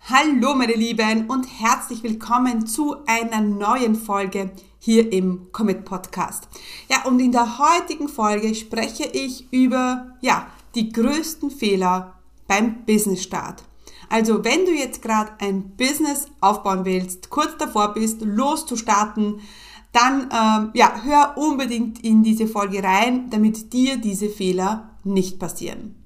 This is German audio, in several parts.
Hallo meine Lieben und herzlich willkommen zu einer neuen Folge hier im Commit Podcast. Ja, und in der heutigen Folge spreche ich über ja, die größten Fehler beim Business Start. Also, wenn du jetzt gerade ein Business aufbauen willst, kurz davor bist, loszustarten, dann ähm, ja, hör unbedingt in diese Folge rein, damit dir diese Fehler nicht passieren.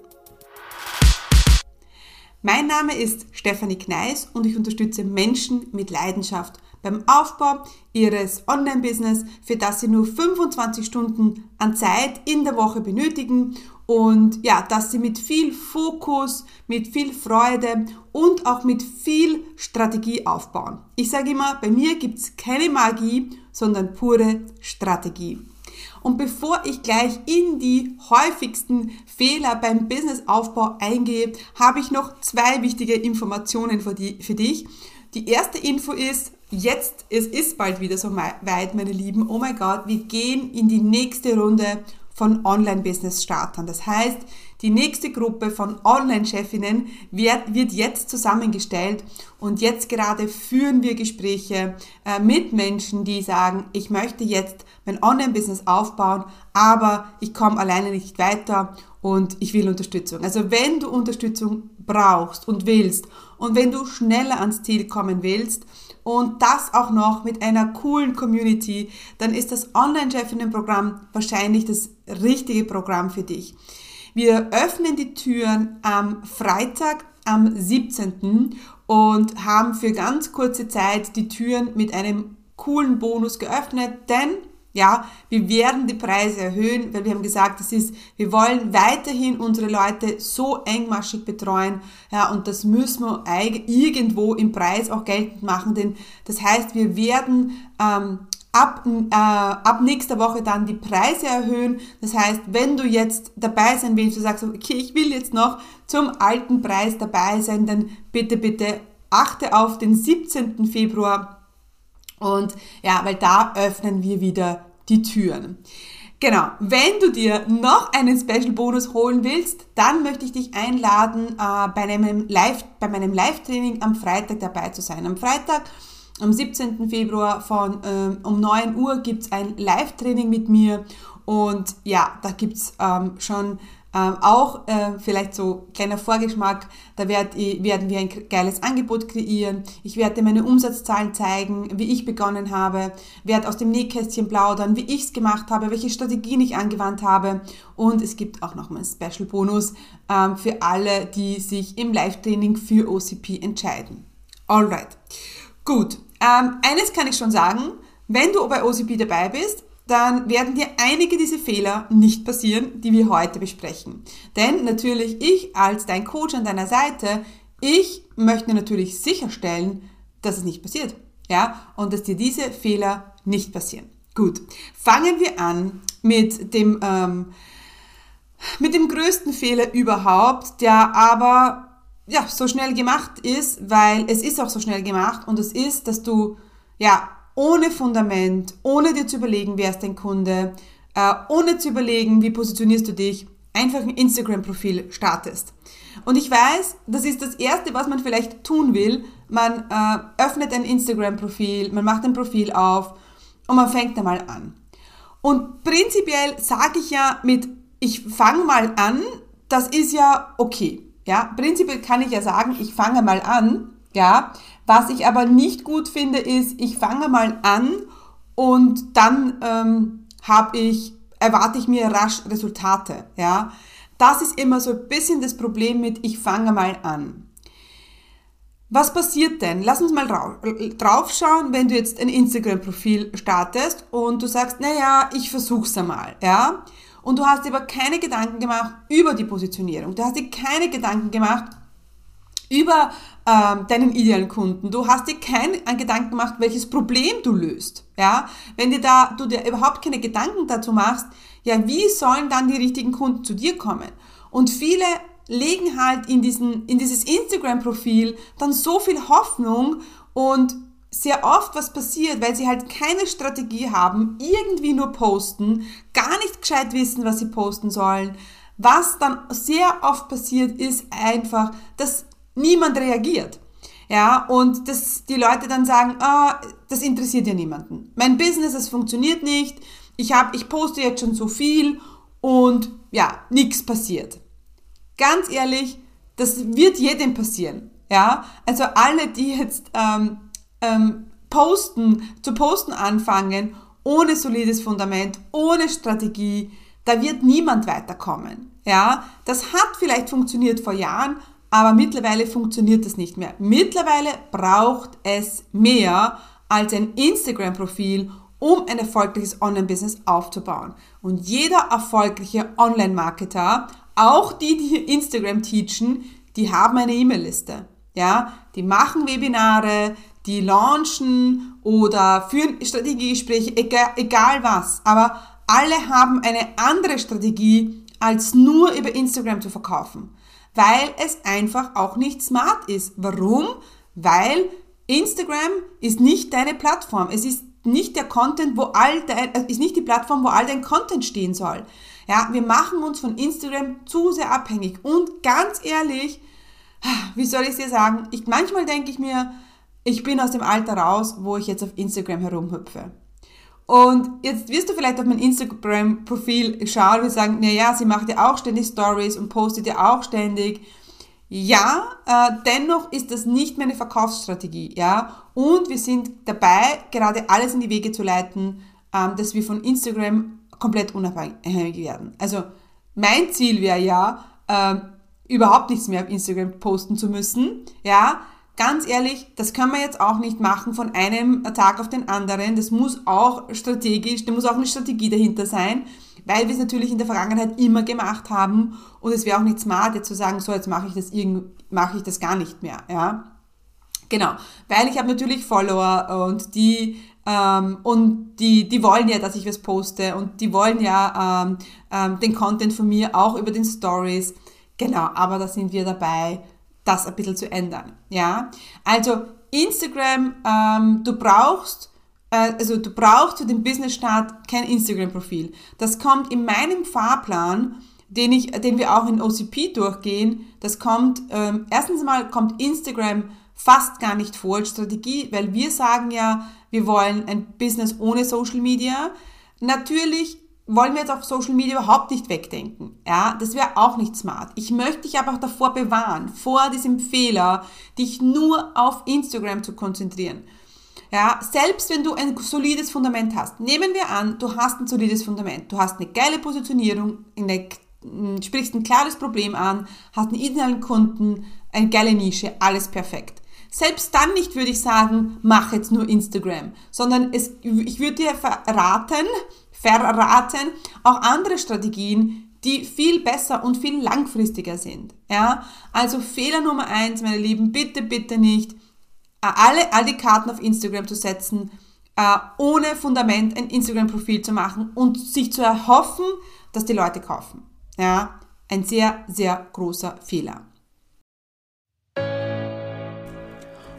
Mein Name ist Stefanie Kneis und ich unterstütze Menschen mit Leidenschaft beim Aufbau ihres Online-Business, für das sie nur 25 Stunden an Zeit in der Woche benötigen und ja, dass sie mit viel Fokus, mit viel Freude und auch mit viel Strategie aufbauen. Ich sage immer, bei mir gibt es keine Magie, sondern pure Strategie. Und bevor ich gleich in die häufigsten Fehler beim Businessaufbau eingehe, habe ich noch zwei wichtige Informationen für, die, für dich. Die erste Info ist, jetzt, es ist bald wieder so weit, meine Lieben. Oh mein Gott, wir gehen in die nächste Runde von Online-Business-Startern. Das heißt, die nächste Gruppe von Online-Chefinnen wird, wird jetzt zusammengestellt und jetzt gerade führen wir Gespräche äh, mit Menschen, die sagen, ich möchte jetzt mein Online-Business aufbauen, aber ich komme alleine nicht weiter und ich will Unterstützung. Also wenn du Unterstützung brauchst und willst und wenn du schneller ans Ziel kommen willst, und das auch noch mit einer coolen Community, dann ist das Online-Chefinnen-Programm wahrscheinlich das richtige Programm für dich. Wir öffnen die Türen am Freitag, am 17. und haben für ganz kurze Zeit die Türen mit einem coolen Bonus geöffnet, denn ja, wir werden die Preise erhöhen, weil wir haben gesagt, das ist, wir wollen weiterhin unsere Leute so engmaschig betreuen, ja, und das müssen wir irgendwo im Preis auch geltend machen, denn das heißt, wir werden ähm, ab, äh, ab nächster Woche dann die Preise erhöhen. Das heißt, wenn du jetzt dabei sein willst, du sagst, okay, ich will jetzt noch zum alten Preis dabei sein, dann bitte, bitte achte auf den 17. Februar und ja, weil da öffnen wir wieder die Türen. Genau, wenn du dir noch einen Special Bonus holen willst, dann möchte ich dich einladen, äh, bei, einem Live, bei meinem Live-Training am Freitag dabei zu sein. Am Freitag am 17. Februar von ähm, um 9 Uhr gibt es ein Live-Training mit mir und ja, da gibt's ähm, schon ähm, auch äh, vielleicht so kleiner Vorgeschmack, da werd, werden wir ein geiles Angebot kreieren. Ich werde meine Umsatzzahlen zeigen, wie ich begonnen habe, werde aus dem Nähkästchen plaudern, wie ich es gemacht habe, welche Strategien ich angewandt habe. Und es gibt auch noch mal einen Special Bonus ähm, für alle, die sich im Live-Training für OCP entscheiden. Alright. Gut, ähm, eines kann ich schon sagen, wenn du bei OCP dabei bist, dann werden dir einige dieser Fehler nicht passieren, die wir heute besprechen. Denn natürlich ich als dein Coach an deiner Seite, ich möchte natürlich sicherstellen, dass es nicht passiert. Ja, und dass dir diese Fehler nicht passieren. Gut, fangen wir an mit dem, ähm, mit dem größten Fehler überhaupt, der aber ja, so schnell gemacht ist, weil es ist auch so schnell gemacht und es ist, dass du ja ohne Fundament, ohne dir zu überlegen, wer ist dein Kunde, äh, ohne zu überlegen, wie positionierst du dich, einfach ein Instagram-Profil startest. Und ich weiß, das ist das Erste, was man vielleicht tun will. Man äh, öffnet ein Instagram-Profil, man macht ein Profil auf und man fängt einmal an. Und prinzipiell sage ich ja mit, ich fange mal an, das ist ja okay. Ja, prinzipiell kann ich ja sagen, ich fange mal an, ja. Was ich aber nicht gut finde, ist, ich fange mal an und dann ähm, habe ich, erwarte ich mir rasch Resultate, ja. Das ist immer so ein bisschen das Problem mit, ich fange mal an. Was passiert denn? Lass uns mal drauf schauen, wenn du jetzt ein Instagram-Profil startest und du sagst, naja, ich versuch's einmal, ja und du hast dir aber keine Gedanken gemacht über die Positionierung. Du hast dir keine Gedanken gemacht über ähm, deinen idealen Kunden. Du hast dir keinen Gedanken gemacht, welches Problem du löst. Ja, wenn dir da, du dir überhaupt keine Gedanken dazu machst, ja, wie sollen dann die richtigen Kunden zu dir kommen? Und viele legen halt in diesen, in dieses Instagram-Profil dann so viel Hoffnung und sehr oft was passiert, weil sie halt keine Strategie haben, irgendwie nur posten, gar nicht gescheit wissen, was sie posten sollen. Was dann sehr oft passiert, ist einfach, dass niemand reagiert. Ja, und dass die Leute dann sagen, ah, das interessiert ja niemanden. Mein Business, es funktioniert nicht. Ich habe, ich poste jetzt schon so viel und ja, nichts passiert. Ganz ehrlich, das wird jedem passieren. Ja, also alle, die jetzt ähm, ähm, posten, zu posten anfangen, ohne solides Fundament, ohne Strategie, da wird niemand weiterkommen. Ja, das hat vielleicht funktioniert vor Jahren, aber mittlerweile funktioniert das nicht mehr. Mittlerweile braucht es mehr als ein Instagram-Profil, um ein erfolgreiches Online-Business aufzubauen. Und jeder erfolgreiche Online-Marketer, auch die, die Instagram teachen, die haben eine E-Mail-Liste. Ja, die machen Webinare, die launchen oder führen Strategiegespräche, egal, egal was. Aber alle haben eine andere Strategie, als nur über Instagram zu verkaufen weil es einfach auch nicht smart ist. Warum? Weil Instagram ist nicht deine Plattform. Es ist nicht der Content, wo all dein, ist nicht die Plattform, wo all dein Content stehen soll. Ja, wir machen uns von Instagram zu sehr abhängig. Und ganz ehrlich, wie soll ich es dir sagen? Ich, manchmal denke ich mir, ich bin aus dem Alter raus, wo ich jetzt auf Instagram herumhüpfe. Und jetzt wirst du vielleicht auf mein Instagram-Profil schauen und sagen, na ja, sie macht ja auch ständig Stories und postet ja auch ständig. Ja, äh, dennoch ist das nicht meine Verkaufsstrategie, ja. Und wir sind dabei, gerade alles in die Wege zu leiten, ähm, dass wir von Instagram komplett unabhängig werden. Also mein Ziel wäre ja, äh, überhaupt nichts mehr auf Instagram posten zu müssen, ja ganz ehrlich, das können wir jetzt auch nicht machen von einem Tag auf den anderen. Das muss auch strategisch, da muss auch eine Strategie dahinter sein, weil wir es natürlich in der Vergangenheit immer gemacht haben und es wäre auch nicht smart, jetzt zu sagen, so jetzt mache ich das mache ich das gar nicht mehr, ja. Genau, weil ich habe natürlich Follower und die ähm, und die, die wollen ja, dass ich was poste und die wollen ja ähm, ähm, den Content von mir auch über den Stories. Genau, aber da sind wir dabei, das ein bisschen zu ändern. Ja, also Instagram, ähm, du brauchst äh, also du brauchst für den Business-Start kein Instagram-Profil. Das kommt in meinem Fahrplan, den, ich, den wir auch in OCP durchgehen. Das kommt, ähm, erstens mal kommt Instagram fast gar nicht vor als Strategie, weil wir sagen ja, wir wollen ein Business ohne Social Media. Natürlich wollen wir jetzt auf Social Media überhaupt nicht wegdenken. Ja, das wäre auch nicht smart. Ich möchte dich aber auch davor bewahren, vor diesem Fehler, dich nur auf Instagram zu konzentrieren. Ja, selbst wenn du ein solides Fundament hast. Nehmen wir an, du hast ein solides Fundament. Du hast eine geile Positionierung, eine, sprichst ein klares Problem an, hast einen idealen Kunden, eine geile Nische, alles perfekt. Selbst dann nicht würde ich sagen, mach jetzt nur Instagram, sondern es, ich würde dir verraten, verraten, auch andere Strategien, die viel besser und viel langfristiger sind. Ja, also Fehler Nummer eins, meine Lieben, bitte, bitte nicht äh, alle, all die Karten auf Instagram zu setzen, äh, ohne Fundament ein Instagram-Profil zu machen und sich zu erhoffen, dass die Leute kaufen. Ja, ein sehr, sehr großer Fehler.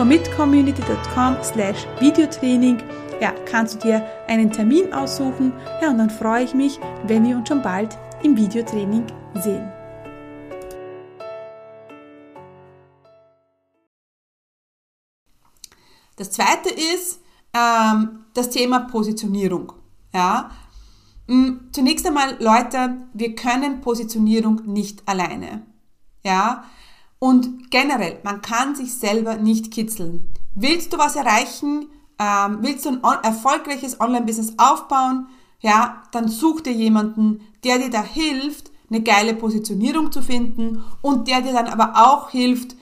commitcommunity.com slash Videotraining ja, kannst du dir einen Termin aussuchen. Ja, und dann freue ich mich, wenn wir uns schon bald im Videotraining sehen. Das zweite ist ähm, das Thema Positionierung. Ja? Mm, zunächst einmal, Leute, wir können Positionierung nicht alleine. Ja? Und generell, man kann sich selber nicht kitzeln. Willst du was erreichen? Ähm, willst du ein erfolgreiches Online-Business aufbauen? Ja, dann such dir jemanden, der dir da hilft, eine geile Positionierung zu finden und der dir dann aber auch hilft,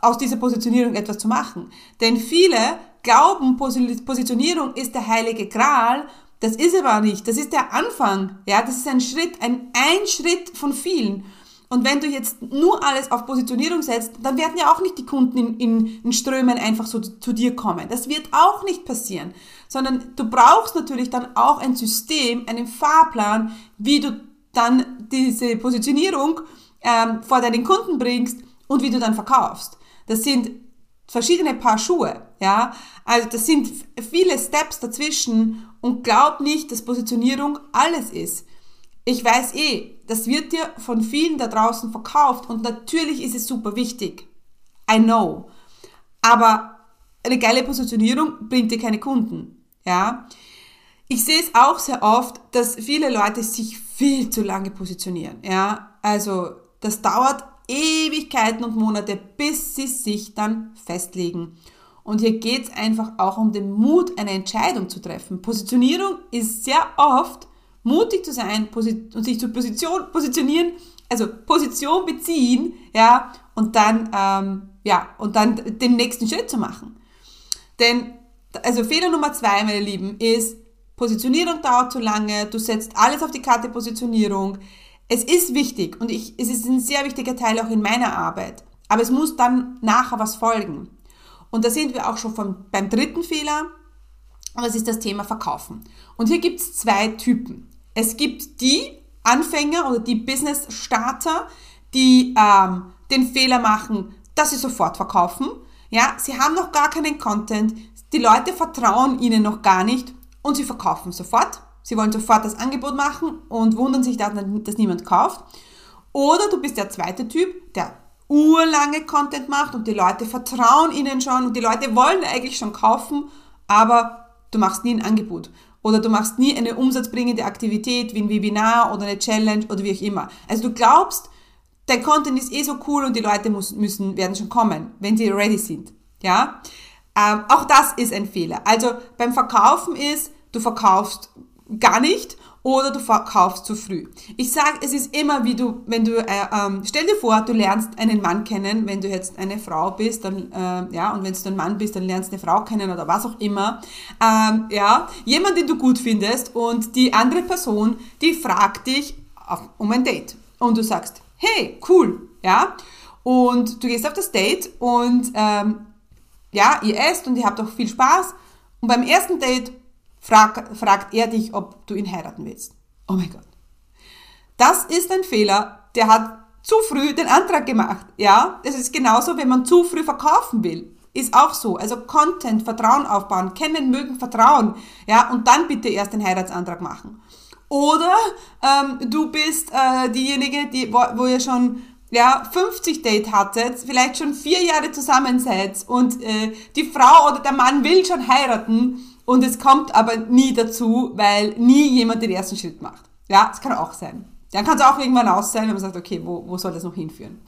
aus dieser Positionierung etwas zu machen. Denn viele glauben, Positionierung ist der heilige Gral. Das ist aber nicht. Das ist der Anfang. Ja, das ist ein Schritt, ein, ein Schritt von vielen. Und wenn du jetzt nur alles auf Positionierung setzt, dann werden ja auch nicht die Kunden in, in, in Strömen einfach so zu, dir kommen. Das wird auch nicht passieren. Sondern du brauchst natürlich dann auch ein System, einen Fahrplan, wie du dann diese Positionierung ähm, vor deinen Kunden bringst und wie du dann verkaufst. Das sind verschiedene Paar Schuhe, ja. Also das sind viele Steps dazwischen und glaub nicht, dass Positionierung alles ist. Ich weiß eh, das wird dir von vielen da draußen verkauft und natürlich ist es super wichtig. I know. Aber eine geile Positionierung bringt dir keine Kunden. Ja? Ich sehe es auch sehr oft, dass viele Leute sich viel zu lange positionieren. Ja? Also, das dauert Ewigkeiten und Monate, bis sie sich dann festlegen. Und hier geht es einfach auch um den Mut, eine Entscheidung zu treffen. Positionierung ist sehr oft mutig zu sein und sich zu Position, positionieren, also Position beziehen, ja, und dann, ähm, ja, und dann den nächsten Schritt zu machen. Denn, also Fehler Nummer zwei, meine Lieben, ist, Positionierung dauert zu lange, du setzt alles auf die Karte Positionierung. Es ist wichtig und ich, es ist ein sehr wichtiger Teil auch in meiner Arbeit, aber es muss dann nachher was folgen. Und da sind wir auch schon vom, beim dritten Fehler, und das ist das Thema Verkaufen. Und hier gibt es zwei Typen. Es gibt die Anfänger oder die Business-Starter, die ähm, den Fehler machen, dass sie sofort verkaufen. Ja, sie haben noch gar keinen Content, die Leute vertrauen ihnen noch gar nicht und sie verkaufen sofort. Sie wollen sofort das Angebot machen und wundern sich dann, dass niemand kauft. Oder du bist der zweite Typ, der urlange Content macht und die Leute vertrauen ihnen schon und die Leute wollen eigentlich schon kaufen, aber du machst nie ein Angebot. Oder du machst nie eine umsatzbringende Aktivität wie ein Webinar oder eine Challenge oder wie auch immer. Also du glaubst, dein Content ist eh so cool und die Leute müssen, werden schon kommen, wenn sie ready sind. Ja? Ähm, auch das ist ein Fehler. Also beim Verkaufen ist, du verkaufst gar nicht oder du verkaufst zu früh. Ich sage, es ist immer wie du, wenn du, äh, ähm, stell dir vor, du lernst einen Mann kennen, wenn du jetzt eine Frau bist, dann, äh, ja, und wenn du ein Mann bist, dann lernst du eine Frau kennen oder was auch immer, ähm, ja, jemand, den du gut findest und die andere Person, die fragt dich um ein Date. Und du sagst, hey, cool, ja, und du gehst auf das Date und, ähm, ja, ihr esst und ihr habt auch viel Spaß. Und beim ersten Date frag, fragt er dich, ob du ihn heiraten willst. Oh mein Gott. Das ist ein Fehler, der hat zu früh den Antrag gemacht. Ja, es ist genauso, wenn man zu früh verkaufen will. Ist auch so. Also Content, Vertrauen aufbauen, kennen, mögen, vertrauen. Ja, und dann bitte erst den Heiratsantrag machen. Oder ähm, du bist äh, diejenige, die, wo, wo ihr schon ja, 50 Date hattet, vielleicht schon vier Jahre zusammen seid und äh, die Frau oder der Mann will schon heiraten und es kommt aber nie dazu, weil nie jemand den ersten Schritt macht. Ja, das kann auch sein. Dann kann es auch irgendwann aus sein, wenn man sagt, okay, wo, wo soll das noch hinführen?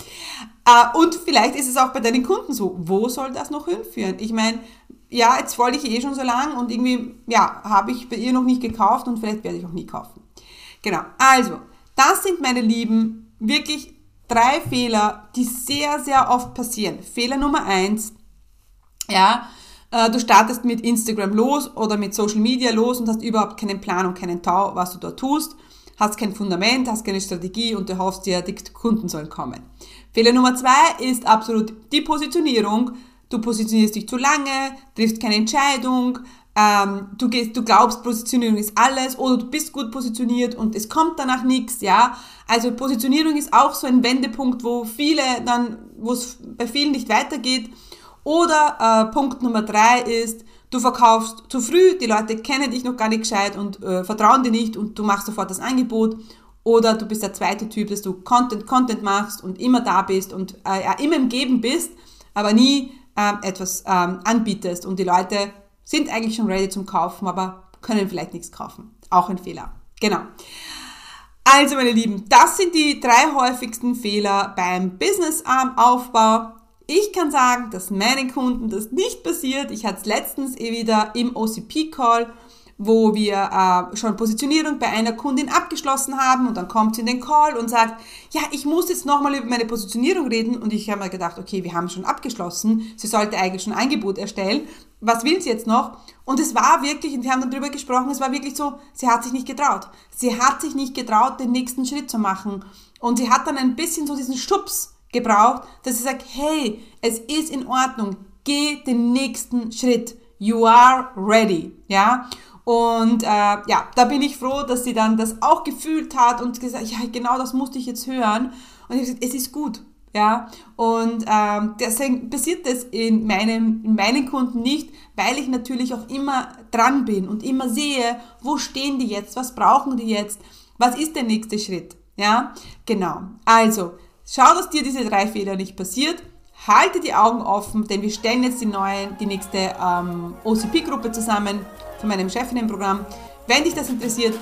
Äh, und vielleicht ist es auch bei deinen Kunden so, wo soll das noch hinführen? Ich meine, ja, jetzt folge ich eh schon so lang und irgendwie, ja, habe ich bei ihr noch nicht gekauft und vielleicht werde ich auch nie kaufen. Genau, also, das sind meine Lieben wirklich drei Fehler, die sehr, sehr oft passieren. Fehler Nummer eins, ja, du startest mit Instagram los oder mit Social Media los und hast überhaupt keinen Plan und keinen Tau, was du dort tust, hast kein Fundament, hast keine Strategie und du hoffst dir, die Kunden sollen kommen. Fehler Nummer zwei ist absolut die Positionierung. Du positionierst dich zu lange, triffst keine Entscheidung, ähm, du, gehst, du glaubst, Positionierung ist alles oder du bist gut positioniert und es kommt danach nichts, ja. Also Positionierung ist auch so ein Wendepunkt, wo viele dann, wo es bei vielen nicht weitergeht Oder äh, Punkt Nummer drei ist, du verkaufst zu früh, die Leute kennen dich noch gar nicht gescheit und äh, vertrauen dir nicht und du machst sofort das Angebot. Oder du bist der zweite Typ, dass du Content, Content machst und immer da bist und äh, immer im Geben bist, aber nie äh, etwas ähm, anbietest und die Leute sind eigentlich schon ready zum Kaufen, aber können vielleicht nichts kaufen. Auch ein Fehler. Genau. Also meine Lieben, das sind die drei häufigsten Fehler beim Business-Aufbau. Ich kann sagen, dass meinen Kunden das nicht passiert. Ich hatte es letztens eh wieder im OCP-Call wo wir äh, schon Positionierung bei einer Kundin abgeschlossen haben und dann kommt sie in den Call und sagt, ja, ich muss jetzt nochmal über meine Positionierung reden und ich habe mir gedacht, okay, wir haben schon abgeschlossen, sie sollte eigentlich schon ein Angebot erstellen, was will sie jetzt noch? Und es war wirklich, und wir haben dann drüber gesprochen, es war wirklich so, sie hat sich nicht getraut. Sie hat sich nicht getraut, den nächsten Schritt zu machen. Und sie hat dann ein bisschen so diesen Stups gebraucht, dass sie sagt, hey, es ist in Ordnung, geh den nächsten Schritt. You are ready. Ja? Und äh, ja, da bin ich froh, dass sie dann das auch gefühlt hat und gesagt, ja, genau das musste ich jetzt hören. Und ich habe gesagt, es ist gut. Ja, und ähm, deswegen passiert das in, meinem, in meinen Kunden nicht, weil ich natürlich auch immer dran bin und immer sehe, wo stehen die jetzt, was brauchen die jetzt, was ist der nächste Schritt. Ja, genau. Also, schau, dass dir diese drei Fehler nicht passiert. Halte die Augen offen, denn wir stellen jetzt die neue, die nächste ähm, OCP-Gruppe zusammen von meinem Chefinnenprogramm. Wenn dich das interessiert,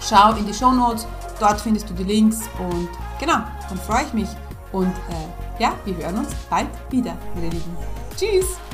schau in die Show Notes. Dort findest du die Links und genau, dann freue ich mich. Und äh, ja, wir hören uns bald wieder, meine Lieben. Tschüss!